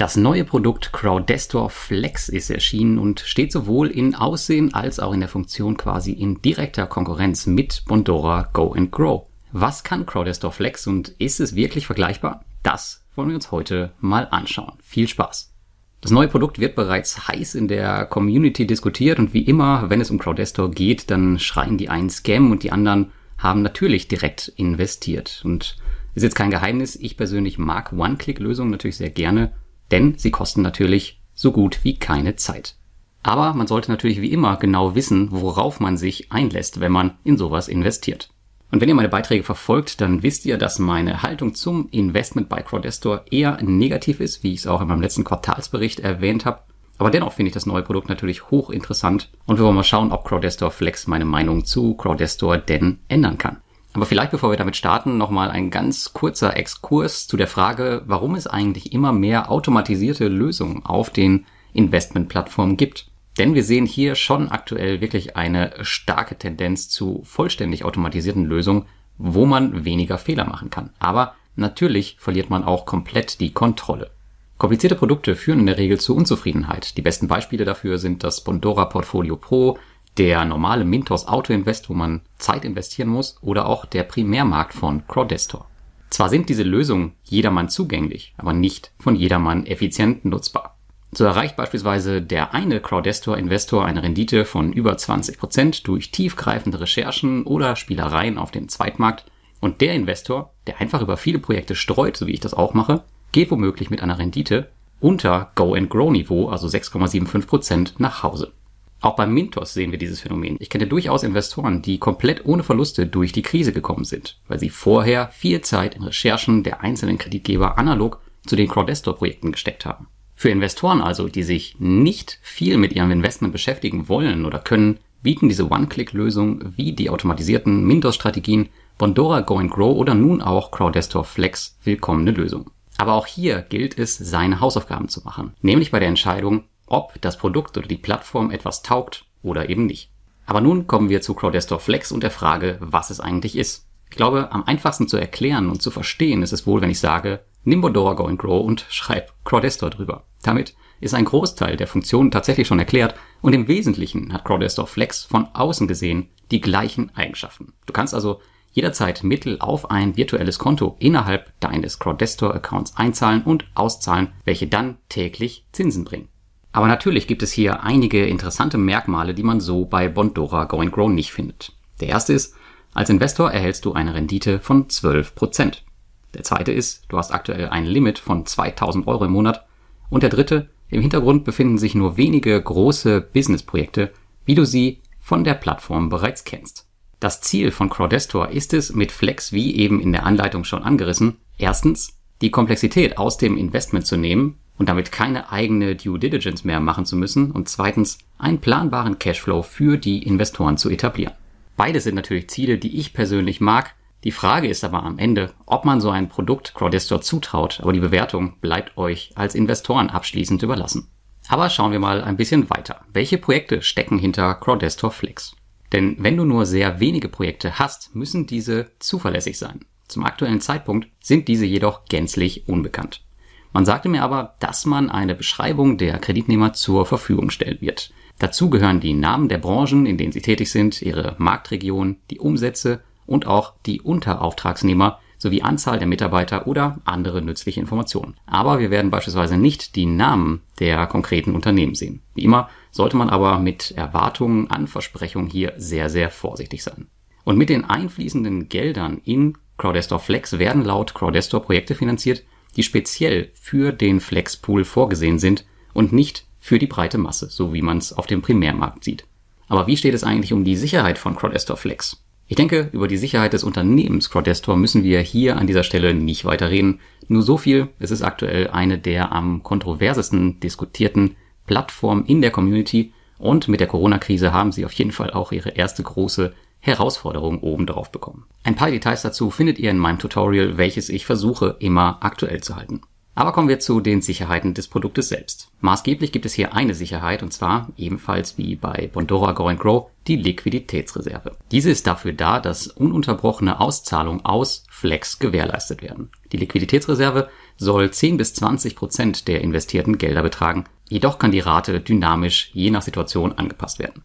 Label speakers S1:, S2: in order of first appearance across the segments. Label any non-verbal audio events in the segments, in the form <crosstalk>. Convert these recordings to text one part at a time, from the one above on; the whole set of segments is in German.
S1: Das neue Produkt Crowdestor Flex ist erschienen und steht sowohl in Aussehen als auch in der Funktion quasi in direkter Konkurrenz mit Bondora Go and Grow. Was kann Crowdestor Flex und ist es wirklich vergleichbar? Das wollen wir uns heute mal anschauen. Viel Spaß! Das neue Produkt wird bereits heiß in der Community diskutiert und wie immer, wenn es um Crowdestor geht, dann schreien die einen Scam und die anderen haben natürlich direkt investiert. Und ist jetzt kein Geheimnis, ich persönlich mag One-Click-Lösungen natürlich sehr gerne denn sie kosten natürlich so gut wie keine Zeit. Aber man sollte natürlich wie immer genau wissen, worauf man sich einlässt, wenn man in sowas investiert. Und wenn ihr meine Beiträge verfolgt, dann wisst ihr, dass meine Haltung zum Investment bei Crowdestor eher negativ ist, wie ich es auch in meinem letzten Quartalsbericht erwähnt habe. Aber dennoch finde ich das neue Produkt natürlich hochinteressant und wir wollen mal schauen, ob Crowdestor Flex meine Meinung zu Crowdestor denn ändern kann. Aber vielleicht bevor wir damit starten, nochmal ein ganz kurzer Exkurs zu der Frage, warum es eigentlich immer mehr automatisierte Lösungen auf den Investmentplattformen gibt. Denn wir sehen hier schon aktuell wirklich eine starke Tendenz zu vollständig automatisierten Lösungen, wo man weniger Fehler machen kann. Aber natürlich verliert man auch komplett die Kontrolle. Komplizierte Produkte führen in der Regel zu Unzufriedenheit. Die besten Beispiele dafür sind das Bondora Portfolio Pro, der normale Mintos Auto Invest, wo man Zeit investieren muss, oder auch der Primärmarkt von Crowdestor. Zwar sind diese Lösungen jedermann zugänglich, aber nicht von jedermann effizient nutzbar. So erreicht beispielsweise der eine Crowdestor-Investor eine Rendite von über 20 Prozent durch tiefgreifende Recherchen oder Spielereien auf dem Zweitmarkt und der Investor, der einfach über viele Projekte streut, so wie ich das auch mache, geht womöglich mit einer Rendite unter Go-and-Grow-Niveau, also 6,75 Prozent, nach Hause. Auch beim Mintos sehen wir dieses Phänomen. Ich kenne durchaus Investoren, die komplett ohne Verluste durch die Krise gekommen sind, weil sie vorher viel Zeit in Recherchen der einzelnen Kreditgeber analog zu den Crowdestor-Projekten gesteckt haben. Für Investoren also, die sich nicht viel mit ihrem Investment beschäftigen wollen oder können, bieten diese One-Click-Lösungen wie die automatisierten Mintos-Strategien Bondora Go and Grow oder nun auch Crowdestor Flex willkommene Lösungen. Aber auch hier gilt es, seine Hausaufgaben zu machen, nämlich bei der Entscheidung, ob das Produkt oder die Plattform etwas taugt oder eben nicht. Aber nun kommen wir zu Crowdestor Flex und der Frage, was es eigentlich ist. Ich glaube, am einfachsten zu erklären und zu verstehen ist es wohl, wenn ich sage, nimm Bodora Go and Grow und <laughs> schreib Crowdestor drüber. Damit ist ein Großteil der Funktionen tatsächlich schon erklärt und im Wesentlichen hat Crowdestor Flex von außen gesehen die gleichen Eigenschaften. Du kannst also jederzeit Mittel auf ein virtuelles Konto innerhalb deines Crowdestor Accounts einzahlen und auszahlen, welche dann täglich Zinsen bringen. Aber natürlich gibt es hier einige interessante Merkmale, die man so bei Bondora Go and Grow nicht findet. Der erste ist, als Investor erhältst du eine Rendite von 12%. Der zweite ist, du hast aktuell ein Limit von 2000 Euro im Monat. Und der dritte, im Hintergrund befinden sich nur wenige große Businessprojekte, wie du sie von der Plattform bereits kennst. Das Ziel von Crowdestor ist es, mit Flex, wie eben in der Anleitung schon angerissen, erstens die Komplexität aus dem Investment zu nehmen und damit keine eigene Due Diligence mehr machen zu müssen und zweitens einen planbaren Cashflow für die Investoren zu etablieren. Beide sind natürlich Ziele, die ich persönlich mag. Die Frage ist aber am Ende, ob man so ein Produkt Crowdestor zutraut, aber die Bewertung bleibt euch als Investoren abschließend überlassen. Aber schauen wir mal ein bisschen weiter. Welche Projekte stecken hinter Crowdestor Flex? Denn wenn du nur sehr wenige Projekte hast, müssen diese zuverlässig sein. Zum aktuellen Zeitpunkt sind diese jedoch gänzlich unbekannt. Man sagte mir aber, dass man eine Beschreibung der Kreditnehmer zur Verfügung stellen wird. Dazu gehören die Namen der Branchen, in denen sie tätig sind, ihre Marktregion, die Umsätze und auch die Unterauftragsnehmer sowie Anzahl der Mitarbeiter oder andere nützliche Informationen. Aber wir werden beispielsweise nicht die Namen der konkreten Unternehmen sehen. Wie immer sollte man aber mit Erwartungen an Versprechungen hier sehr, sehr vorsichtig sein. Und mit den einfließenden Geldern in Crowdestor Flex werden laut Crowdestor Projekte finanziert, die speziell für den Flexpool vorgesehen sind und nicht für die breite Masse, so wie man es auf dem Primärmarkt sieht. Aber wie steht es eigentlich um die Sicherheit von Crowdestor Flex? Ich denke, über die Sicherheit des Unternehmens Crowdestor müssen wir hier an dieser Stelle nicht weiter reden. Nur so viel, es ist aktuell eine der am kontroversesten diskutierten Plattformen in der Community und mit der Corona-Krise haben sie auf jeden Fall auch ihre erste große Herausforderungen obendrauf bekommen. Ein paar Details dazu findet ihr in meinem Tutorial, welches ich versuche immer aktuell zu halten. Aber kommen wir zu den Sicherheiten des Produktes selbst. Maßgeblich gibt es hier eine Sicherheit und zwar ebenfalls wie bei Bondora Go Grow die Liquiditätsreserve. Diese ist dafür da, dass ununterbrochene Auszahlungen aus Flex gewährleistet werden. Die Liquiditätsreserve soll 10 bis 20 Prozent der investierten Gelder betragen. Jedoch kann die Rate dynamisch je nach Situation angepasst werden.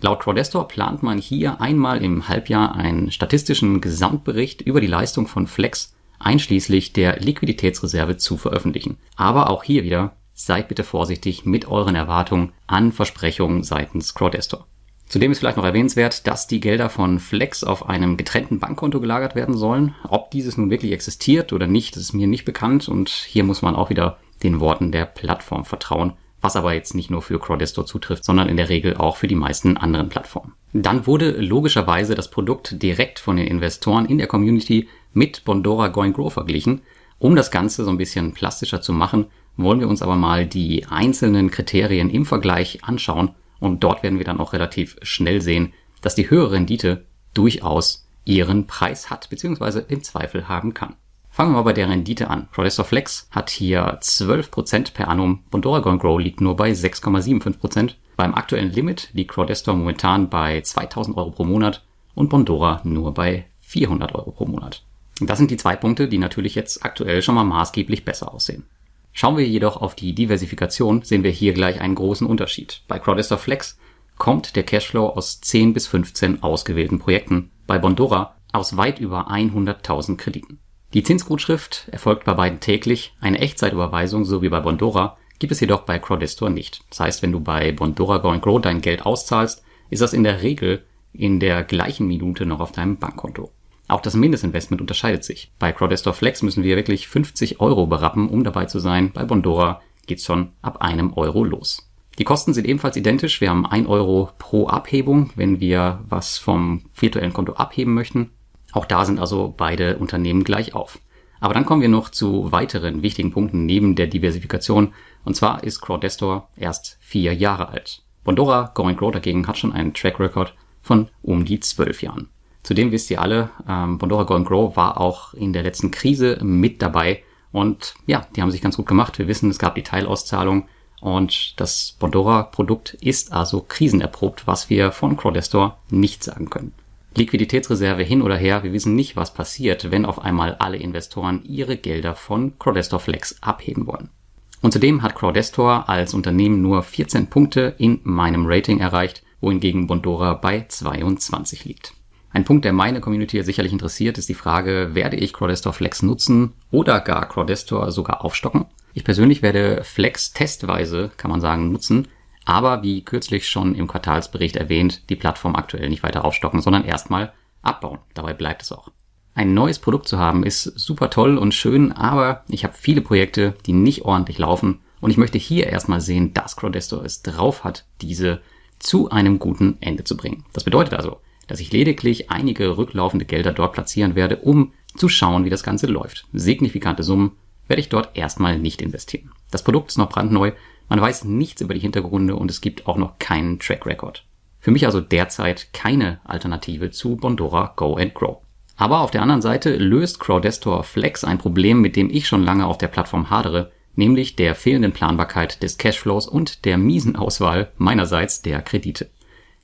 S1: Laut Crowdestor plant man hier einmal im Halbjahr einen statistischen Gesamtbericht über die Leistung von Flex einschließlich der Liquiditätsreserve zu veröffentlichen. Aber auch hier wieder seid bitte vorsichtig mit euren Erwartungen an Versprechungen seitens Crowdestor. Zudem ist vielleicht noch erwähnenswert, dass die Gelder von Flex auf einem getrennten Bankkonto gelagert werden sollen. Ob dieses nun wirklich existiert oder nicht, ist mir nicht bekannt und hier muss man auch wieder den Worten der Plattform vertrauen, was aber jetzt nicht nur für Crowdestor zutrifft, sondern in der Regel auch für die meisten anderen Plattformen. Dann wurde logischerweise das Produkt direkt von den Investoren in der Community mit Bondora Going Grow verglichen. Um das Ganze so ein bisschen plastischer zu machen, wollen wir uns aber mal die einzelnen Kriterien im Vergleich anschauen und dort werden wir dann auch relativ schnell sehen, dass die höhere Rendite durchaus ihren Preis hat, beziehungsweise im Zweifel haben kann. Fangen wir mal bei der Rendite an. Crowdestor Flex hat hier 12% per annum. Bondora Going Grow liegt nur bei 6,75%. Beim aktuellen Limit liegt Crowdestor momentan bei 2000 Euro pro Monat und Bondora nur bei 400 Euro pro Monat. Das sind die zwei Punkte, die natürlich jetzt aktuell schon mal maßgeblich besser aussehen. Schauen wir jedoch auf die Diversifikation, sehen wir hier gleich einen großen Unterschied. Bei Crowdestor Flex kommt der Cashflow aus 10 bis 15 ausgewählten Projekten, bei Bondora aus weit über 100.000 Krediten. Die Zinsgutschrift erfolgt bei beiden täglich, eine Echtzeitüberweisung so wie bei Bondora gibt es jedoch bei Crowdestor nicht. Das heißt, wenn du bei Bondora Go Grow dein Geld auszahlst, ist das in der Regel in der gleichen Minute noch auf deinem Bankkonto. Auch das Mindestinvestment unterscheidet sich. Bei Crowdestor Flex müssen wir wirklich 50 Euro berappen, um dabei zu sein. Bei Bondora geht's schon ab einem Euro los. Die Kosten sind ebenfalls identisch. Wir haben 1 Euro pro Abhebung, wenn wir was vom virtuellen Konto abheben möchten. Auch da sind also beide Unternehmen gleich auf. Aber dann kommen wir noch zu weiteren wichtigen Punkten neben der Diversifikation. Und zwar ist Crowdestor erst vier Jahre alt. Bondora Going Grow dagegen hat schon einen Track Record von um die zwölf Jahren. Zudem wisst ihr alle, ähm, Bondora Go Grow war auch in der letzten Krise mit dabei. Und ja, die haben sich ganz gut gemacht. Wir wissen, es gab die Teilauszahlung und das Bondora-Produkt ist also krisenerprobt, was wir von Crowdestor nicht sagen können. Liquiditätsreserve hin oder her, wir wissen nicht, was passiert, wenn auf einmal alle Investoren ihre Gelder von Crowdestor Flex abheben wollen. Und zudem hat Crowdestor als Unternehmen nur 14 Punkte in meinem Rating erreicht, wohingegen Bondora bei 22 liegt. Ein Punkt, der meine Community sicherlich interessiert, ist die Frage, werde ich Crowdestor Flex nutzen oder gar Crowdestor sogar aufstocken? Ich persönlich werde Flex testweise, kann man sagen, nutzen, aber wie kürzlich schon im Quartalsbericht erwähnt, die Plattform aktuell nicht weiter aufstocken, sondern erstmal abbauen. Dabei bleibt es auch. Ein neues Produkt zu haben ist super toll und schön, aber ich habe viele Projekte, die nicht ordentlich laufen und ich möchte hier erstmal sehen, dass Crowdestor es drauf hat, diese zu einem guten Ende zu bringen. Das bedeutet also, dass ich lediglich einige rücklaufende Gelder dort platzieren werde, um zu schauen, wie das Ganze läuft. Signifikante Summen werde ich dort erstmal nicht investieren. Das Produkt ist noch brandneu, man weiß nichts über die Hintergründe und es gibt auch noch keinen Track Record. Für mich also derzeit keine Alternative zu Bondora Go and Grow. Aber auf der anderen Seite löst Crowdestor Flex ein Problem, mit dem ich schon lange auf der Plattform hadere, nämlich der fehlenden Planbarkeit des Cashflows und der miesen Auswahl meinerseits der Kredite.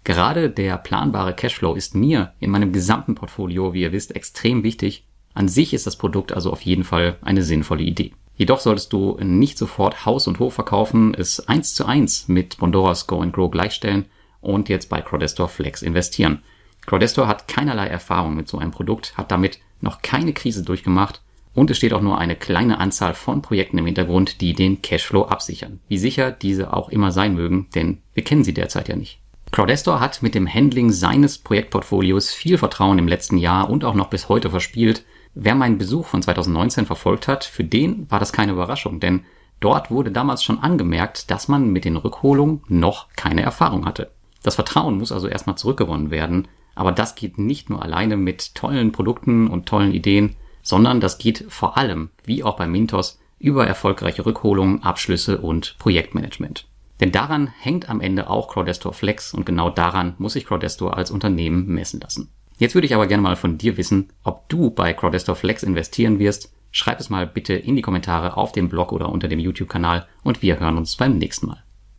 S1: Gerade der planbare Cashflow ist mir in meinem gesamten Portfolio, wie ihr wisst, extrem wichtig. An sich ist das Produkt also auf jeden Fall eine sinnvolle Idee. Jedoch solltest du nicht sofort Haus und Hof verkaufen, es eins zu eins mit Bondoras Go and Grow gleichstellen und jetzt bei Crowdestor Flex investieren. Crowdestor hat keinerlei Erfahrung mit so einem Produkt, hat damit noch keine Krise durchgemacht und es steht auch nur eine kleine Anzahl von Projekten im Hintergrund, die den Cashflow absichern. Wie sicher diese auch immer sein mögen, denn wir kennen sie derzeit ja nicht. Crowdestor hat mit dem Handling seines Projektportfolios viel Vertrauen im letzten Jahr und auch noch bis heute verspielt. Wer meinen Besuch von 2019 verfolgt hat, für den war das keine Überraschung, denn dort wurde damals schon angemerkt, dass man mit den Rückholungen noch keine Erfahrung hatte. Das Vertrauen muss also erstmal zurückgewonnen werden, aber das geht nicht nur alleine mit tollen Produkten und tollen Ideen, sondern das geht vor allem, wie auch bei Mintos, über erfolgreiche Rückholungen, Abschlüsse und Projektmanagement. Denn daran hängt am Ende auch Crowdestor Flex und genau daran muss sich Crowdestor als Unternehmen messen lassen. Jetzt würde ich aber gerne mal von dir wissen, ob du bei Crowdestor Flex investieren wirst. Schreib es mal bitte in die Kommentare auf dem Blog oder unter dem YouTube-Kanal und wir hören uns beim nächsten Mal.